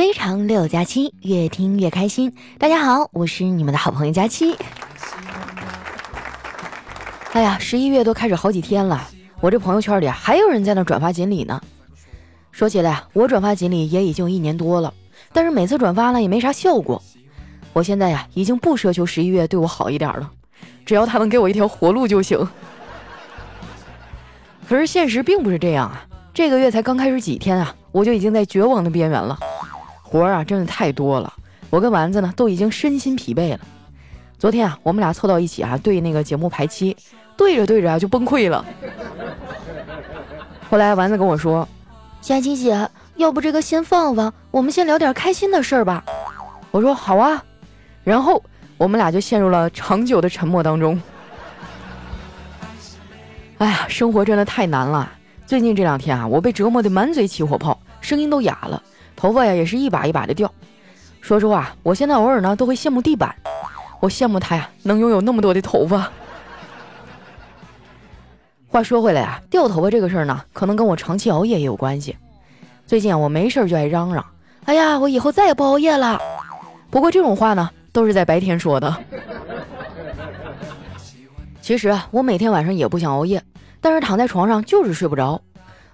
非常六加七，越听越开心。大家好，我是你们的好朋友佳期。哎呀，十一月都开始好几天了，我这朋友圈里还有人在那转发锦鲤呢。说起来，我转发锦鲤也已经一年多了，但是每次转发呢也没啥效果。我现在呀，已经不奢求十一月对我好一点了，只要他能给我一条活路就行。可是现实并不是这样啊，这个月才刚开始几天啊，我就已经在绝望的边缘了。活儿啊，真的太多了，我跟丸子呢都已经身心疲惫了。昨天啊，我们俩凑到一起啊，对那个节目排期，对着对着啊就崩溃了。后来丸子跟我说：“佳琪姐，要不这个先放放，我们先聊点开心的事儿吧。”我说：“好啊。”然后我们俩就陷入了长久的沉默当中。哎呀，生活真的太难了。最近这两天啊，我被折磨得满嘴起火泡，声音都哑了。头发呀也是一把一把的掉，说实话，我现在偶尔呢都会羡慕地板，我羡慕他呀能拥有那么多的头发。话说回来啊，掉头发这个事儿呢，可能跟我长期熬夜也有关系。最近啊，我没事儿就爱嚷嚷，哎呀，我以后再也不熬夜了。不过这种话呢，都是在白天说的。其实啊，我每天晚上也不想熬夜，但是躺在床上就是睡不着。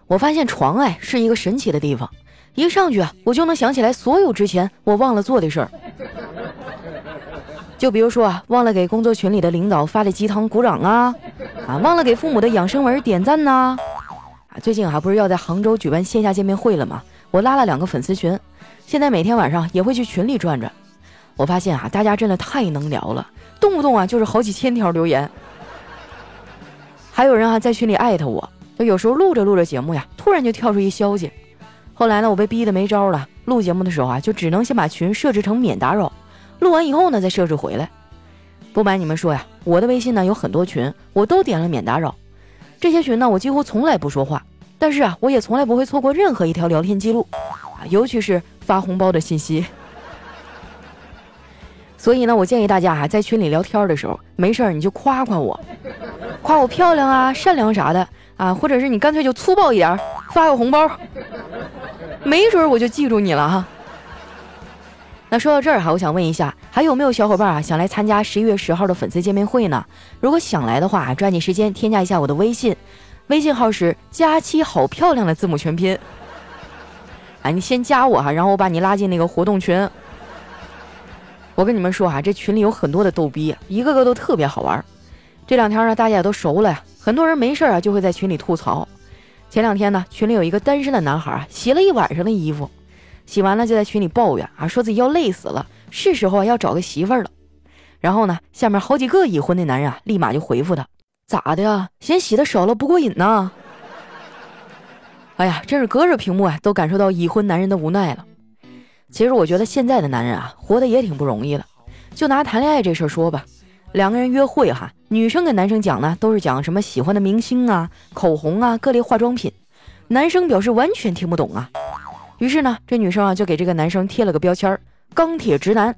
我发现床哎是一个神奇的地方。一上去啊，我就能想起来所有之前我忘了做的事儿。就比如说啊，忘了给工作群里的领导发的鸡汤鼓掌啊，啊，忘了给父母的养生文点赞呐，啊，最近还不是要在杭州举办线下见面会了吗？我拉了两个粉丝群，现在每天晚上也会去群里转转。我发现啊，大家真的太能聊了，动不动啊就是好几千条留言。还有人啊在群里艾特我，就有时候录着录着节目呀，突然就跳出一消息。后来呢，我被逼得没招了。录节目的时候啊，就只能先把群设置成免打扰，录完以后呢，再设置回来。不瞒你们说呀，我的微信呢有很多群，我都点了免打扰。这些群呢，我几乎从来不说话，但是啊，我也从来不会错过任何一条聊天记录啊，尤其是发红包的信息。所以呢，我建议大家啊，在群里聊天的时候，没事儿你就夸夸我，夸我漂亮啊、善良啥的啊，或者是你干脆就粗暴一点，发个红包。没准我就记住你了哈。那说到这儿哈，我想问一下，还有没有小伙伴啊想来参加十一月十号的粉丝见面会呢？如果想来的话，抓紧时间添加一下我的微信，微信号是佳期好漂亮的字母全拼。哎，你先加我哈，然后我把你拉进那个活动群。我跟你们说哈，这群里有很多的逗逼，一个个都特别好玩。这两天呢，大家也都熟了呀，很多人没事啊就会在群里吐槽。前两天呢，群里有一个单身的男孩啊，洗了一晚上的衣服，洗完了就在群里抱怨啊，说自己要累死了，是时候要找个媳妇儿了。然后呢，下面好几个已婚的男人啊，立马就回复他：咋的呀？嫌洗的少了不过瘾呢？哎呀，真是隔着屏幕啊，都感受到已婚男人的无奈了。其实我觉得现在的男人啊，活得也挺不容易的。就拿谈恋爱这事儿说吧。两个人约会哈，女生跟男生讲呢，都是讲什么喜欢的明星啊、口红啊、各类化妆品。男生表示完全听不懂啊。于是呢，这女生啊就给这个男生贴了个标签儿——钢铁直男。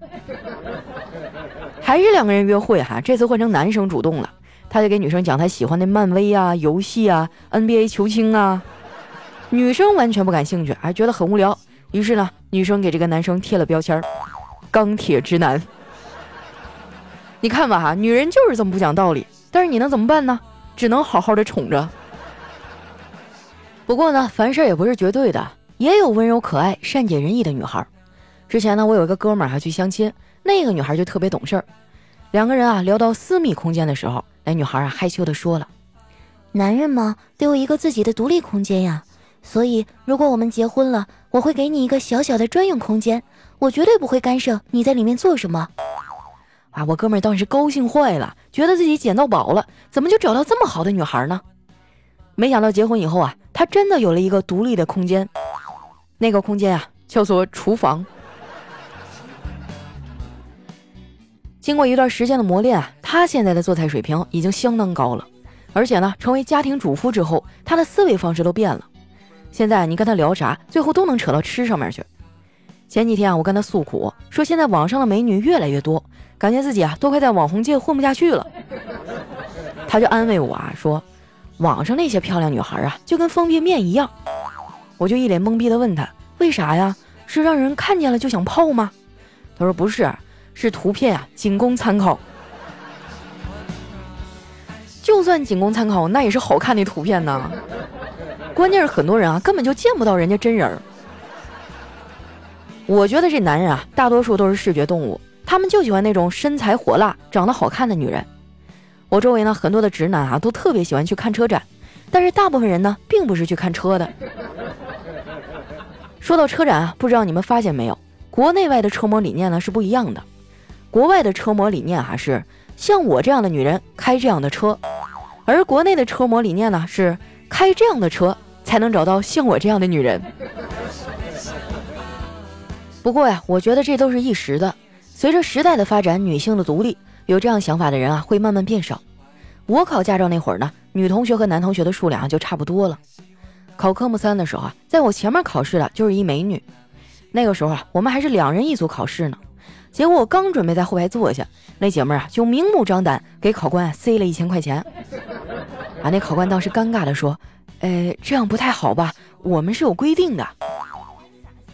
还是两个人约会哈，这次换成男生主动了，他就给女生讲他喜欢的漫威啊、游戏啊、NBA 球星啊。女生完全不感兴趣，还觉得很无聊。于是呢，女生给这个男生贴了标签儿——钢铁直男。你看吧哈，女人就是这么不讲道理，但是你能怎么办呢？只能好好的宠着。不过呢，凡事也不是绝对的，也有温柔可爱、善解人意的女孩。之前呢，我有一个哥们儿还去相亲，那个女孩就特别懂事儿。两个人啊聊到私密空间的时候，那女孩啊害羞的说了：“男人嘛，都有一个自己的独立空间呀。所以如果我们结婚了，我会给你一个小小的专用空间，我绝对不会干涉你在里面做什么。”啊！我哥们儿当时高兴坏了，觉得自己捡到宝了，怎么就找到这么好的女孩呢？没想到结婚以后啊，他真的有了一个独立的空间，那个空间啊叫做厨房。经过一段时间的磨练啊，他现在的做菜水平已经相当高了，而且呢，成为家庭主妇之后，他的思维方式都变了。现在你跟他聊啥，最后都能扯到吃上面去。前几天啊，我跟他诉苦，说现在网上的美女越来越多，感觉自己啊都快在网红界混不下去了。他就安慰我啊，说网上那些漂亮女孩啊，就跟方便面一样。我就一脸懵逼的问他，为啥呀？是让人看见了就想泡吗？他说不是，是图片啊，仅供参考。就算仅供参考，那也是好看的图片呢。关键是很多人啊，根本就见不到人家真人。我觉得这男人啊，大多数都是视觉动物，他们就喜欢那种身材火辣、长得好看的女人。我周围呢，很多的直男啊，都特别喜欢去看车展，但是大部分人呢，并不是去看车的。说到车展啊，不知道你们发现没有，国内外的车模理念呢是不一样的。国外的车模理念啊是像我这样的女人开这样的车，而国内的车模理念呢是开这样的车才能找到像我这样的女人。不过呀，我觉得这都是一时的，随着时代的发展，女性的独立，有这样想法的人啊会慢慢变少。我考驾照那会儿呢，女同学和男同学的数量就差不多了。考科目三的时候啊，在我前面考试的就是一美女。那个时候啊，我们还是两人一组考试呢。结果我刚准备在后排坐下，那姐们儿啊就明目张胆给考官塞了一千块钱。啊，那考官当时尴尬的说：“呃，这样不太好吧？我们是有规定的。”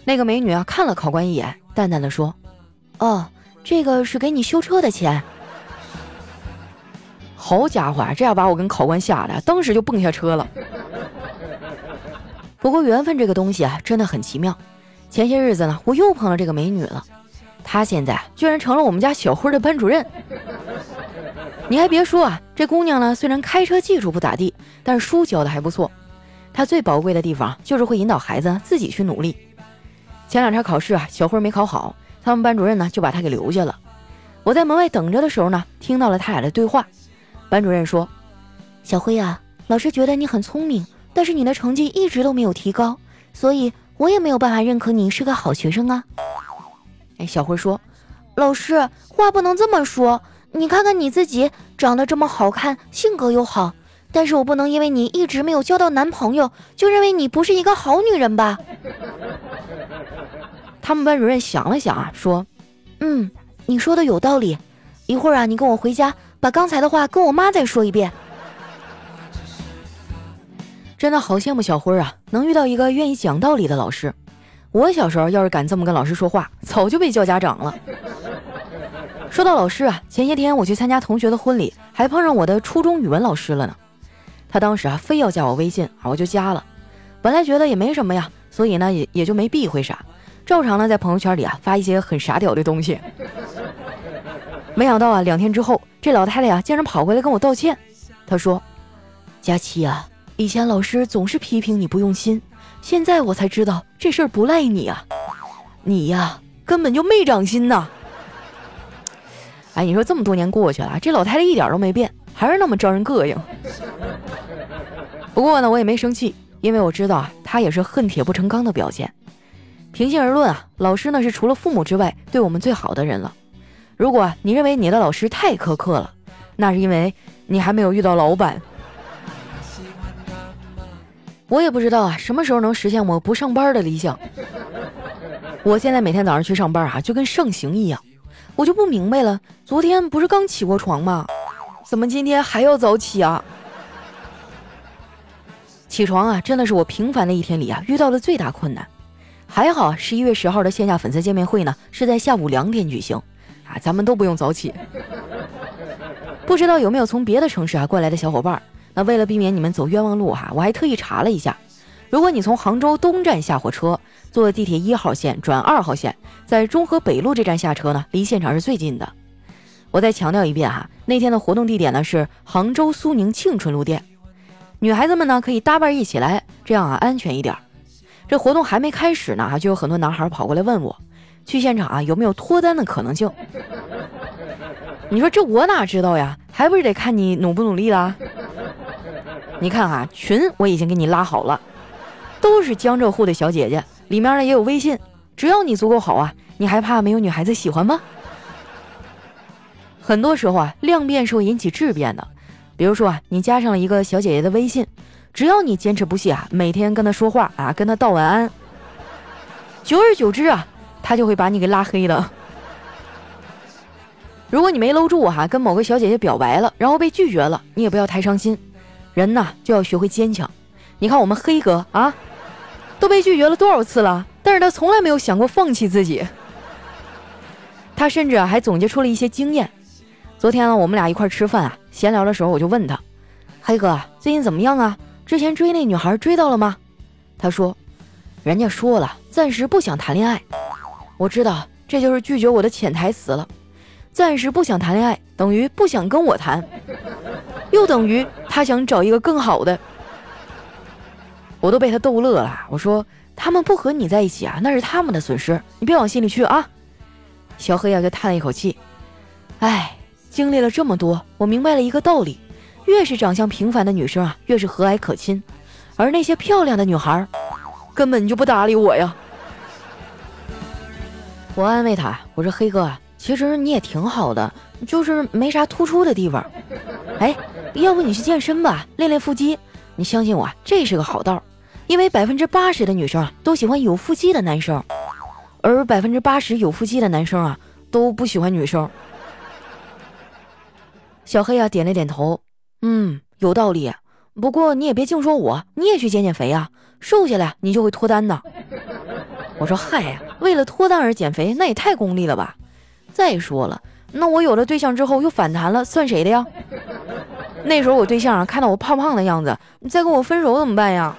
那个美女啊看了考官一眼，淡淡的说：“哦，这个是给你修车的钱。”好家伙，这下把我跟考官吓得，当时就蹦下车了。不过缘分这个东西啊，真的很奇妙。前些日子呢，我又碰到这个美女了，她现在居然成了我们家小辉的班主任。你还别说啊，这姑娘呢，虽然开车技术不咋地，但是书教的还不错。她最宝贵的地方就是会引导孩子自己去努力。前两天考试啊，小辉没考好，他们班主任呢就把他给留下了。我在门外等着的时候呢，听到了他俩的对话。班主任说：“小辉啊，老师觉得你很聪明。”但是你的成绩一直都没有提高，所以我也没有办法认可你是个好学生啊。哎，小辉说：“老师，话不能这么说。你看看你自己，长得这么好看，性格又好，但是我不能因为你一直没有交到男朋友，就认为你不是一个好女人吧？”他们班主任想了想啊，说：“嗯，你说的有道理。一会儿啊，你跟我回家，把刚才的话跟我妈再说一遍。”真的好羡慕小辉啊，能遇到一个愿意讲道理的老师。我小时候要是敢这么跟老师说话，早就被叫家长了。说到老师啊，前些天我去参加同学的婚礼，还碰上我的初中语文老师了呢。他当时啊，非要加我微信啊，我就加了。本来觉得也没什么呀，所以呢，也也就没避讳啥，照常呢在朋友圈里啊发一些很傻屌的东西。没想到啊，两天之后，这老太太呀竟然跑过来跟我道歉。她说：“佳琪啊。”以前老师总是批评你不用心，现在我才知道这事儿不赖你啊，你呀根本就没长心呐！哎，你说这么多年过去了，这老太太一点都没变，还是那么招人膈应。不过呢，我也没生气，因为我知道啊，她也是恨铁不成钢的表现。平心而论啊，老师呢是除了父母之外对我们最好的人了。如果你认为你的老师太苛刻了，那是因为你还没有遇到老板。我也不知道啊，什么时候能实现我不上班的理想？我现在每天早上去上班啊，就跟上刑一样。我就不明白了，昨天不是刚起过床吗？怎么今天还要早起啊？起床啊，真的是我平凡的一天里啊遇到的最大困难。还好十一月十号的线下粉丝见面会呢是在下午两点举行啊，咱们都不用早起。不知道有没有从别的城市啊过来的小伙伴？那为了避免你们走冤枉路哈，我还特意查了一下，如果你从杭州东站下火车，坐地铁一号线转二号线，在中河北路这站下车呢，离现场是最近的。我再强调一遍哈，那天的活动地点呢是杭州苏宁庆春路店，女孩子们呢可以搭伴一起来，这样啊安全一点。这活动还没开始呢，就有很多男孩跑过来问我，去现场啊有没有脱单的可能性？你说这我哪知道呀，还不是得看你努不努力啦。你看啊，群我已经给你拉好了，都是江浙沪的小姐姐，里面呢也有微信，只要你足够好啊，你还怕没有女孩子喜欢吗？很多时候啊，量变是会引起质变的，比如说啊，你加上了一个小姐姐的微信，只要你坚持不懈啊，每天跟他说话啊，跟他道晚安，久而久之啊，他就会把你给拉黑的。如果你没搂住哈，跟某个小姐姐表白了，然后被拒绝了，你也不要太伤心。人呐，就要学会坚强。你看我们黑哥啊，都被拒绝了多少次了，但是他从来没有想过放弃自己。他甚至啊还总结出了一些经验。昨天呢，我们俩一块吃饭啊，闲聊的时候我就问他：“黑哥，最近怎么样啊？之前追那女孩追到了吗？”他说：“人家说了，暂时不想谈恋爱。”我知道这就是拒绝我的潜台词了。暂时不想谈恋爱，等于不想跟我谈，又等于他想找一个更好的。我都被他逗乐了。我说：“他们不和你在一起啊，那是他们的损失，你别往心里去啊。”小黑呀就叹了一口气：“哎，经历了这么多，我明白了一个道理：越是长相平凡的女生啊，越是和蔼可亲，而那些漂亮的女孩，根本就不搭理我呀。”我安慰他：“我说黑哥。”其实你也挺好的，就是没啥突出的地方。哎，要不你去健身吧，练练腹肌。你相信我，这是个好道。因为百分之八十的女生啊都喜欢有腹肌的男生，而百分之八十有腹肌的男生啊都不喜欢女生。小黑啊点了点头，嗯，有道理。不过你也别净说我，你也去减减肥啊，瘦下来你就会脱单的。我说嗨呀，为了脱单而减肥，那也太功利了吧。再说了，那我有了对象之后又反弹了，算谁的呀？那时候我对象啊看到我胖胖的样子，你再跟我分手怎么办呀？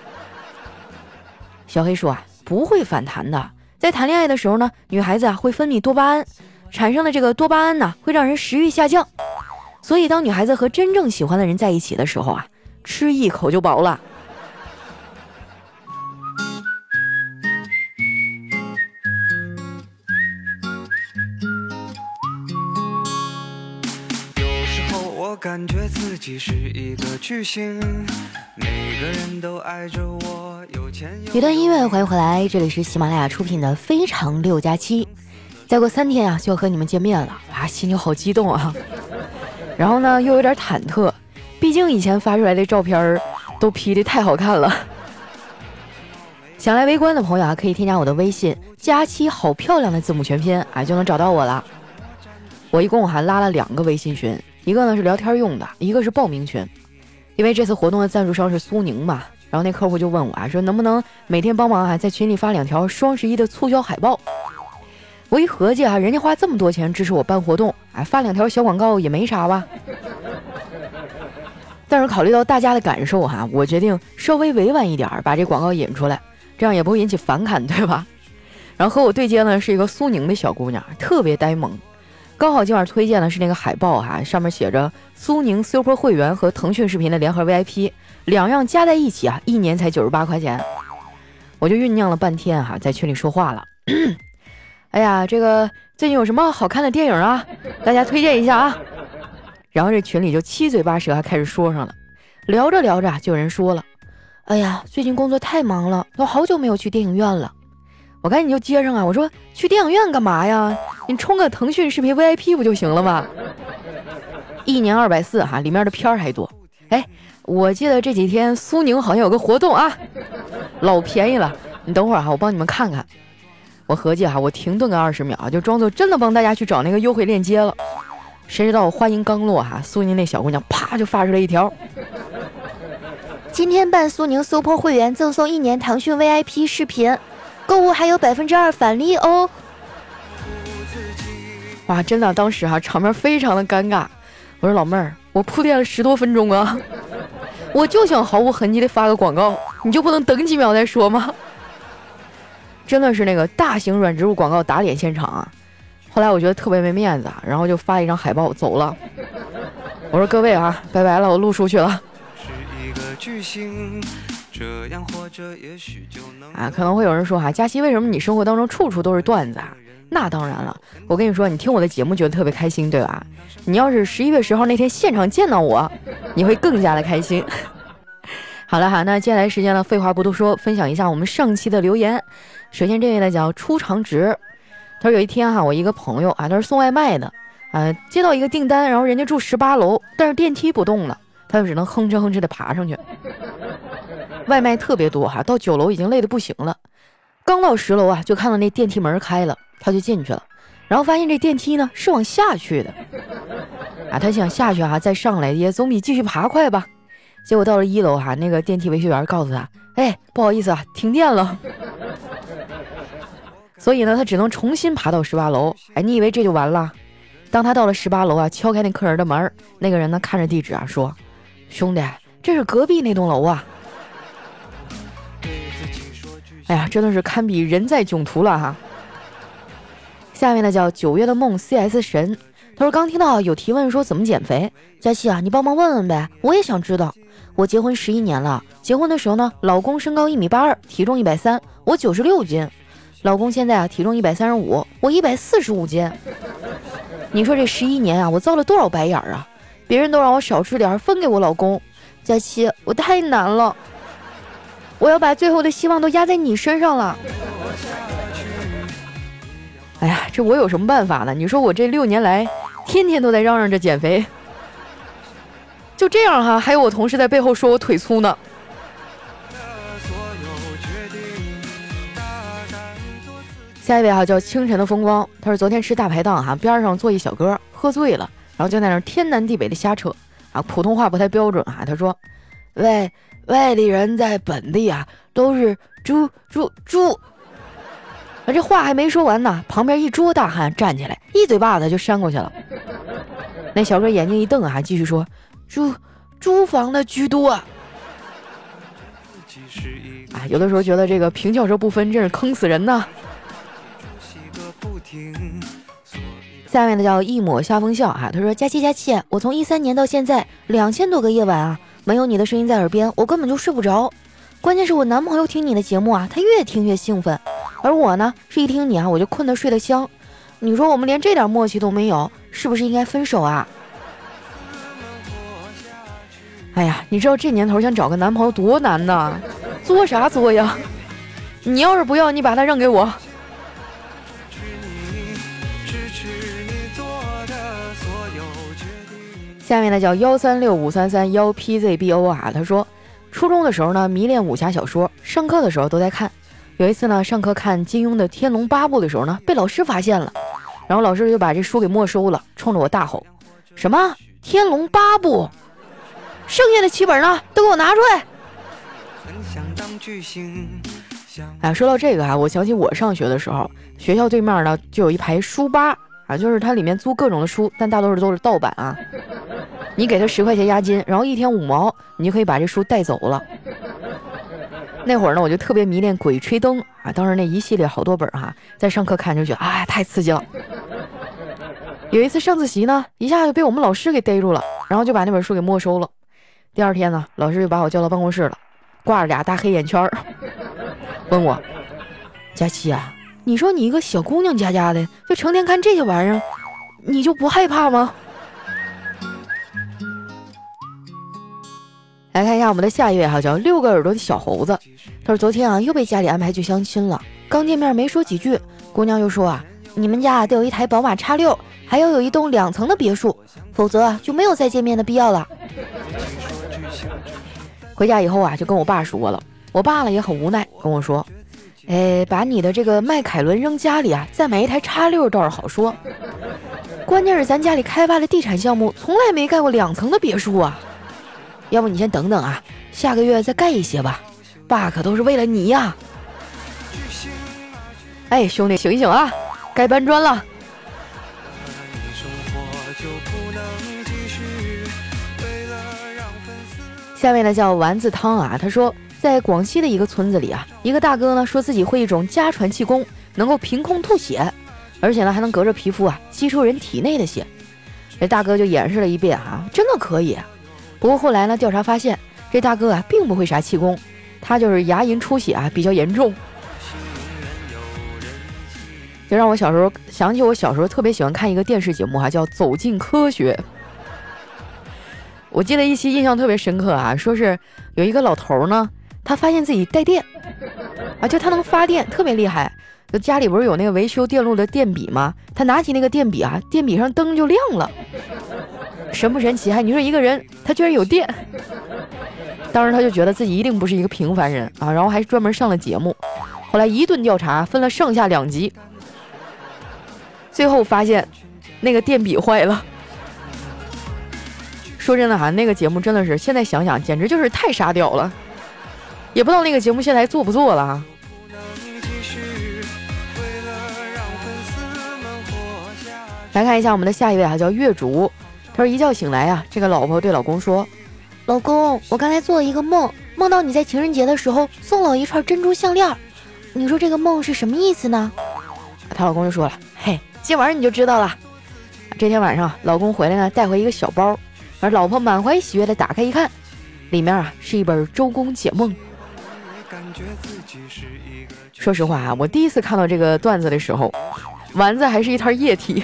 小黑说啊，不会反弹的。在谈恋爱的时候呢，女孩子啊会分泌多巴胺，产生的这个多巴胺呢会让人食欲下降，所以当女孩子和真正喜欢的人在一起的时候啊，吃一口就饱了。感觉自己是一个巨星，每个人都爱着我。有钱一段音乐，欢迎回来，这里是喜马拉雅出品的《非常六加七》。再过三天啊，就要和你们见面了，啊，心情好激动啊！然后呢，又有点忐忑，毕竟以前发出来的照片都 P 的太好看了。想来围观的朋友啊，可以添加我的微信“佳期好漂亮”的字母全拼啊，就能找到我了。我一共还拉了两个微信群。一个呢是聊天用的，一个是报名群，因为这次活动的赞助商是苏宁嘛，然后那客户就问我啊，说能不能每天帮忙啊，在群里发两条双十一的促销海报。我一合计啊，人家花这么多钱支持我办活动，哎，发两条小广告也没啥吧。但是考虑到大家的感受哈，我决定稍微委婉一点，把这广告引出来，这样也不会引起反感，对吧？然后和我对接呢是一个苏宁的小姑娘，特别呆萌。刚好今晚推荐的是那个海报哈，上面写着苏宁 Super 会员和腾讯视频的联合 VIP，两样加在一起啊，一年才九十八块钱。我就酝酿了半天哈，在群里说话了。哎呀，这个最近有什么好看的电影啊？大家推荐一下啊。然后这群里就七嘴八舌还开始说上了，聊着聊着就有人说了：“哎呀，最近工作太忙了，都好久没有去电影院了。”我赶紧就接上啊！我说去电影院干嘛呀？你充个腾讯视频 VIP 不就行了吗？一年二百四哈，里面的片儿还多。哎，我记得这几天苏宁好像有个活动啊，老便宜了。你等会儿哈，我帮你们看看。我合计哈，我停顿个二十秒，就装作真的帮大家去找那个优惠链接了。谁知道我话音刚落哈，苏宁那小姑娘啪就发出来一条：今天办苏宁 Super 会员赠送一年腾讯 VIP 视频。购物还有百分之二返利哦！哇，真的，当时哈场面非常的尴尬。我说老妹儿，我铺垫了十多分钟啊，我就想毫无痕迹的发个广告，你就不能等几秒再说吗？真的是那个大型软植入广告打脸现场啊！后来我觉得特别没面子，然后就发一张海报走了。我说各位啊，拜拜了，我录出去了。这样活着也许就能啊，可能会有人说哈，佳琪，为什么你生活当中处处都是段子啊？那当然了，我跟你说，你听我的节目觉得特别开心，对吧？你要是十一月十号那天现场见到我，你会更加的开心。好了哈，那接下来时间呢，废话不多说，分享一下我们上期的留言。首先这位呢叫出长直，他说有一天哈，我一个朋友啊，他是送外卖的，啊，接到一个订单，然后人家住十八楼，但是电梯不动了，他就只能哼哧哼哧的爬上去。外卖特别多哈，到九楼已经累得不行了。刚到十楼啊，就看到那电梯门开了，他就进去了，然后发现这电梯呢是往下去的。啊，他想下去哈，再上来也总比继续爬快吧。结果到了一楼哈，那个电梯维修员告诉他：“哎，不好意思啊，停电了。”所以呢，他只能重新爬到十八楼。哎，你以为这就完了？当他到了十八楼啊，敲开那客人的门，那个人呢看着地址啊说：“兄弟，这是隔壁那栋楼啊。”哎呀，真的是堪比人在囧途了哈。下面呢叫九月的梦 CS 神，他说刚听到有提问说怎么减肥，佳琪啊，你帮忙问问呗，我也想知道。我结婚十一年了，结婚的时候呢，老公身高一米八二，体重一百三，我九十六斤，老公现在啊体重一百三十五，我一百四十五斤。你说这十一年啊，我遭了多少白眼啊？别人都让我少吃点，分给我老公，佳琪，我太难了。我要把最后的希望都压在你身上了。哎呀，这我有什么办法呢？你说我这六年来，天天都在嚷嚷着减肥，就这样哈，还有我同事在背后说我腿粗呢。下一位哈叫清晨的风光，他说昨天吃大排档哈，边上坐一小哥喝醉了，然后就在那天南地北的瞎扯啊，普通话不太标准哈，他说，喂。外地人在本地啊，都是猪猪猪。啊，这话还没说完呢，旁边一桌大汉站起来，一嘴巴子就扇过去了。那小哥眼睛一瞪啊，继续说：“租租房的居多。”啊，有的时候觉得这个平翘舌不分，真是坑死人呐。下面的叫一抹夏风笑啊，他说：“佳期佳期，我从一三年到现在两千多个夜晚啊。”没有你的声音在耳边，我根本就睡不着。关键是我男朋友听你的节目啊，他越听越兴奋，而我呢，是一听你啊，我就困得睡得香。你说我们连这点默契都没有，是不是应该分手啊？哎呀，你知道这年头想找个男朋友多难呐？作啥作呀？你要是不要，你把他让给我。下面呢叫幺三六五三三幺 PZBO 啊，他说，初中的时候呢迷恋武侠小说，上课的时候都在看。有一次呢上课看金庸的《天龙八部》的时候呢，被老师发现了，然后老师就把这书给没收了，冲着我大吼：“什么《天龙八部》？剩下的七本呢？都给我拿出来！”哎，说到这个啊，我想起我上学的时候，学校对面呢就有一排书吧。啊，就是它里面租各种的书，但大多数都是盗版啊。你给他十块钱押金，然后一天五毛，你就可以把这书带走了。那会儿呢，我就特别迷恋《鬼吹灯》啊，当时那一系列好多本哈，在上课看就觉得哎太刺激了。有一次上自习呢，一下就被我们老师给逮住了，然后就把那本书给没收了。第二天呢，老师就把我叫到办公室了，挂着俩大黑眼圈儿，问我：“佳琪啊。”你说你一个小姑娘家家的，就成天看这些玩意儿，你就不害怕吗？来看一下我们的下一位哈，叫六个耳朵的小猴子。他说昨天啊又被家里安排去相亲了，刚见面没说几句，姑娘又说啊，你们家得有一台宝马叉六，还要有一栋两层的别墅，否则啊就没有再见面的必要了。回家以后啊就跟我爸说了，我爸呢也很无奈，跟我说。哎，把你的这个迈凯伦扔家里啊，再买一台叉六倒是好说。关键是咱家里开发的地产项目从来没盖过两层的别墅啊。要不你先等等啊，下个月再盖一些吧。爸可都是为了你呀。哎，兄弟醒醒啊，该搬砖了。下面呢叫丸子汤啊，他说。在广西的一个村子里啊，一个大哥呢说自己会一种家传气功，能够凭空吐血，而且呢还能隔着皮肤啊吸收人体内的血。这大哥就演示了一遍啊，真的可以。不过后来呢调查发现，这大哥啊并不会啥气功，他就是牙龈出血啊比较严重。就让我小时候想起我小时候特别喜欢看一个电视节目哈，叫《走进科学》。我记得一期印象特别深刻啊，说是有一个老头呢。他发现自己带电啊，就他能发电，特别厉害。就家里不是有那个维修电路的电笔吗？他拿起那个电笔啊，电笔上灯就亮了，神不神奇？还你说一个人他居然有电？当时他就觉得自己一定不是一个平凡人啊，然后还专门上了节目。后来一顿调查，分了上下两集，最后发现那个电笔坏了。说真的哈，那个节目真的是，现在想想简直就是太沙雕了。也不知道那个节目现在还做不做了哈。来看一下我们的下一位哈，叫月竹。他说一觉醒来啊，这个老婆对老公说，老公，我刚才做了一个梦，梦到你在情人节的时候送了一串珍珠项链。你说这个梦是什么意思呢？她老公就说了，嘿，今晚上你就知道了。这天晚上，老公回来呢，带回一个小包。而老婆满怀喜悦的打开一看，里面啊是一本《周公解梦》。说实话啊，我第一次看到这个段子的时候，丸子还是一滩液体。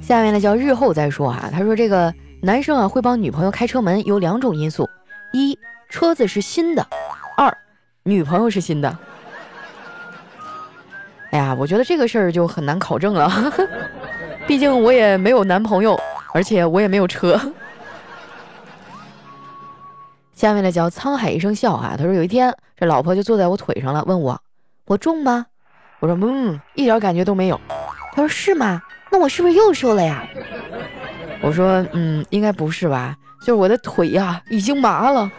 下面呢叫日后再说啊，他说这个男生啊会帮女朋友开车门有两种因素：一车子是新的；二女朋友是新的。哎呀，我觉得这个事儿就很难考证了，毕竟我也没有男朋友，而且我也没有车。下面呢叫沧海一声笑哈，他说有一天这老婆就坐在我腿上了，问我我重吗？我说嗯，一点感觉都没有。他说是吗？那我是不是又瘦了呀？我说嗯，应该不是吧，就是我的腿呀已经麻了。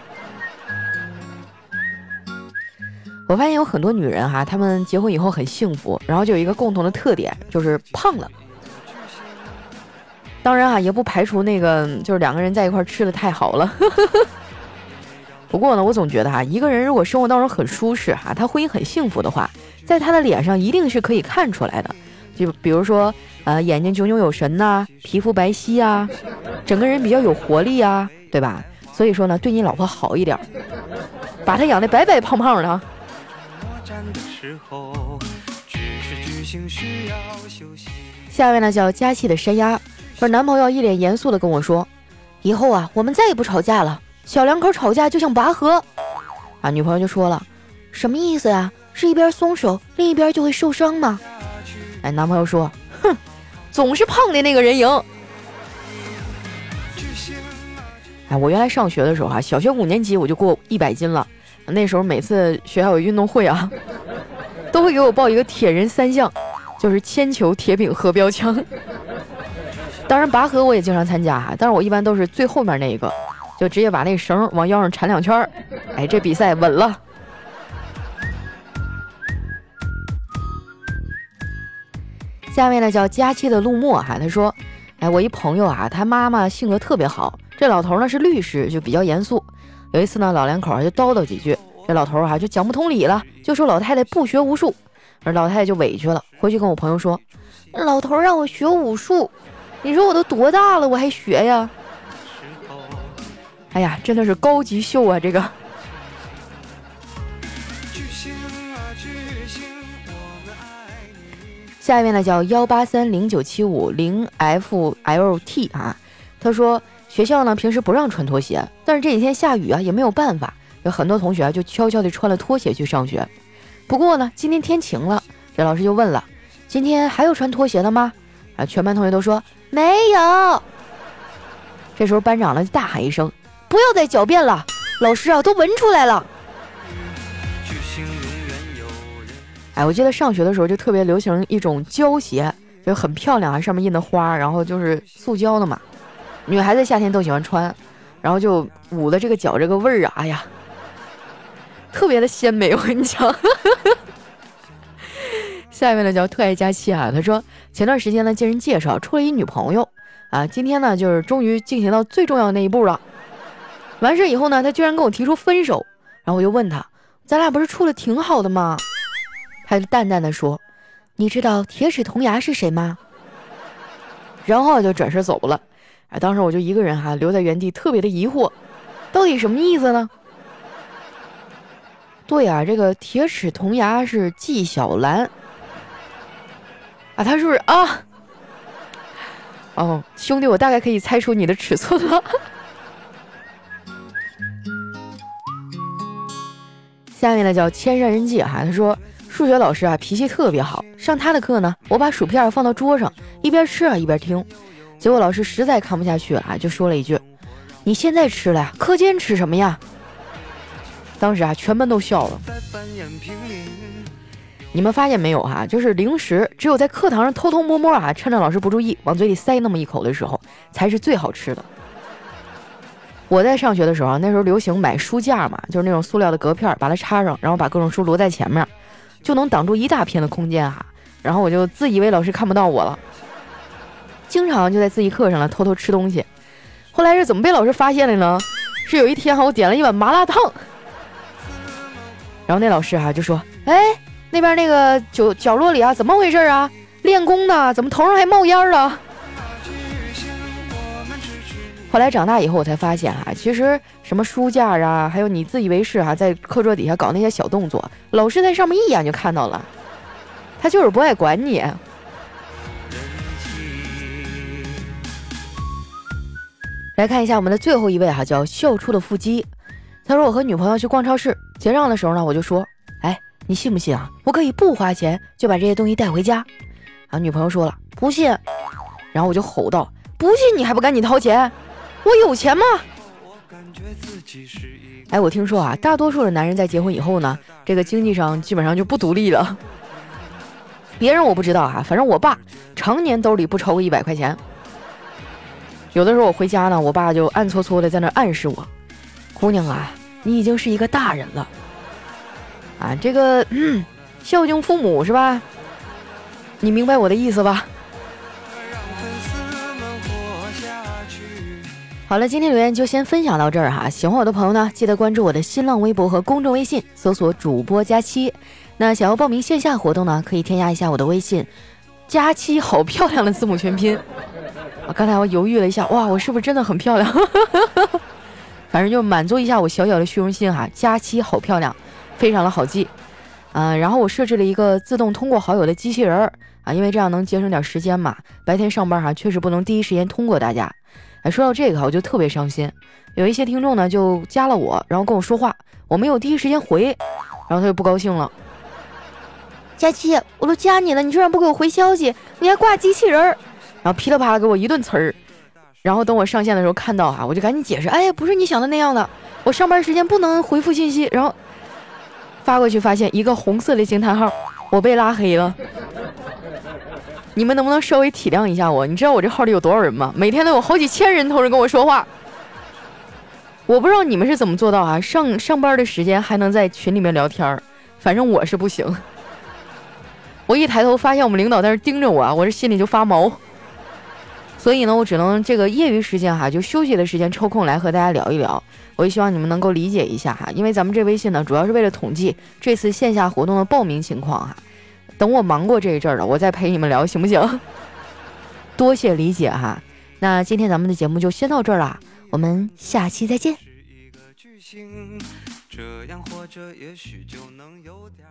我发现有很多女人哈，她们结婚以后很幸福，然后就有一个共同的特点，就是胖了。当然啊，也不排除那个就是两个人在一块吃的太好了。不过呢，我总觉得哈，一个人如果生活当中很舒适哈，他婚姻很幸福的话，在他的脸上一定是可以看出来的。就比如说，呃，眼睛炯炯有神呐，皮肤白皙啊，整个人比较有活力啊，对吧？所以说呢，对你老婆好一点，把她养的白白胖胖的。的时候，只是巨星需要休息下位呢叫佳气的山鸭，说男朋友一脸严肃的跟我说，以后啊，我们再也不吵架了。小两口吵架就像拔河，啊，女朋友就说了，什么意思呀？是一边松手，另一边就会受伤吗？哎，男朋友说，哼，总是胖的那个人赢。哎，我原来上学的时候啊，小学五年级我就过一百斤了，那时候每次学校有运动会啊，都会给我报一个铁人三项，就是铅球、铁饼和标枪。当然拔河我也经常参加哈，但是我一般都是最后面那一个。就直接把那绳往腰上缠两圈儿，哎，这比赛稳了。下面呢叫佳期的陆墨哈，他说：“哎，我一朋友啊，他妈妈性格特别好，这老头呢是律师，就比较严肃。有一次呢，老两口就叨叨几句，这老头儿啊就讲不通理了，就说老太太不学无术，而老太太就委屈了，回去跟我朋友说，老头让我学武术，你说我都多大了，我还学呀？”哎呀，真的是高级秀啊！这个。下一位呢叫幺八三零九七五零 F L T 啊，他说学校呢平时不让穿拖鞋，但是这几天下雨啊也没有办法，有很多同学就悄悄地穿了拖鞋去上学。不过呢，今天天晴了，这老师就问了：“今天还有穿拖鞋的吗？”啊，全班同学都说没有。这时候班长呢就大喊一声。不要再狡辩了，老师啊，都闻出来了。哎，我记得上学的时候就特别流行一种胶鞋，就很漂亮啊，上面印的花，然后就是塑胶的嘛。女孩子夏天都喜欢穿，然后就捂的这个脚这个味儿啊，哎呀，特别的鲜美。我跟你讲，下面呢叫特爱佳期啊，他说前段时间呢经人介绍处了一女朋友啊，今天呢就是终于进行到最重要的那一步了。完事以后呢，他居然跟我提出分手，然后我就问他：“咱俩不是处的挺好的吗？”他就淡淡的说：“你知道铁齿铜牙是谁吗？”然后就转身走了。哎，当时我就一个人哈留在原地，特别的疑惑，到底什么意思呢？对啊，这个铁齿铜牙是纪晓岚啊，他是不是啊？哦，兄弟，我大概可以猜出你的尺寸了。下面呢叫千山人迹哈，他说数学老师啊脾气特别好，上他的课呢，我把薯片放到桌上，一边吃啊一边听，结果老师实在看不下去了啊，就说了一句：“你现在吃了呀，课间吃什么呀？”当时啊全班都笑了。你们发现没有哈，就是零食只有在课堂上偷偷摸摸啊，趁着老师不注意往嘴里塞那么一口的时候，才是最好吃的。我在上学的时候，那时候流行买书架嘛，就是那种塑料的隔片，把它插上，然后把各种书摞在前面。就能挡住一大片的空间哈。然后我就自以为老师看不到我了，经常就在自习课上了偷偷吃东西。后来是怎么被老师发现的呢？是有一天哈，我点了一碗麻辣烫，然后那老师哈就说：“哎，那边那个角角落里啊，怎么回事啊？练功呢？怎么头上还冒烟了？”后来长大以后，我才发现哈，其实什么书架啊，还有你自以为是哈，在课桌底下搞那些小动作，老师在上面一眼就看到了，他就是不爱管你。来看一下我们的最后一位哈，叫笑出的腹肌。他说我和女朋友去逛超市结账的时候呢，我就说，哎，你信不信啊？我可以不花钱就把这些东西带回家。啊，女朋友说了不信，然后我就吼道，不信你还不赶紧掏钱？我有钱吗？哎，我听说啊，大多数的男人在结婚以后呢，这个经济上基本上就不独立了。别人我不知道啊，反正我爸常年兜里不超过一百块钱。有的时候我回家呢，我爸就暗搓搓的在那暗示我：“姑娘啊，你已经是一个大人了，啊，这个，孝敬父母是吧？你明白我的意思吧？”好了，今天留言就先分享到这儿哈。喜欢我的朋友呢，记得关注我的新浪微博和公众微信，搜索主播佳期。那想要报名线下活动呢，可以添加一下我的微信，佳期好漂亮的字母全拼。我刚才我犹豫了一下，哇，我是不是真的很漂亮？反正就满足一下我小小的虚荣心哈。佳期好漂亮，非常的好记。嗯，然后我设置了一个自动通过好友的机器人儿啊，因为这样能节省点时间嘛。白天上班哈，确实不能第一时间通过大家。哎，说到这个，我就特别伤心。有一些听众呢，就加了我，然后跟我说话，我没有第一时间回，然后他就不高兴了。佳期，我都加你了，你居然不给我回消息，你还挂机器人儿，然后噼里啪啦给我一顿词儿。然后等我上线的时候看到哈，我就赶紧解释，哎，不是你想的那样的，我上班时间不能回复信息。然后发过去发现一个红色的惊叹号，我被拉黑了。你们能不能稍微体谅一下我？你知道我这号里有多少人吗？每天都有好几千人同时跟我说话。我不知道你们是怎么做到啊？上上班的时间还能在群里面聊天，反正我是不行。我一抬头发现我们领导在那盯着我啊，我这心里就发毛。所以呢，我只能这个业余时间哈，就休息的时间抽空来和大家聊一聊。我也希望你们能够理解一下哈，因为咱们这微信呢，主要是为了统计这次线下活动的报名情况哈。等我忙过这一阵了，我再陪你们聊，行不行？多谢理解哈。那今天咱们的节目就先到这儿啦，我们下期再见。这样或者也许就能有点。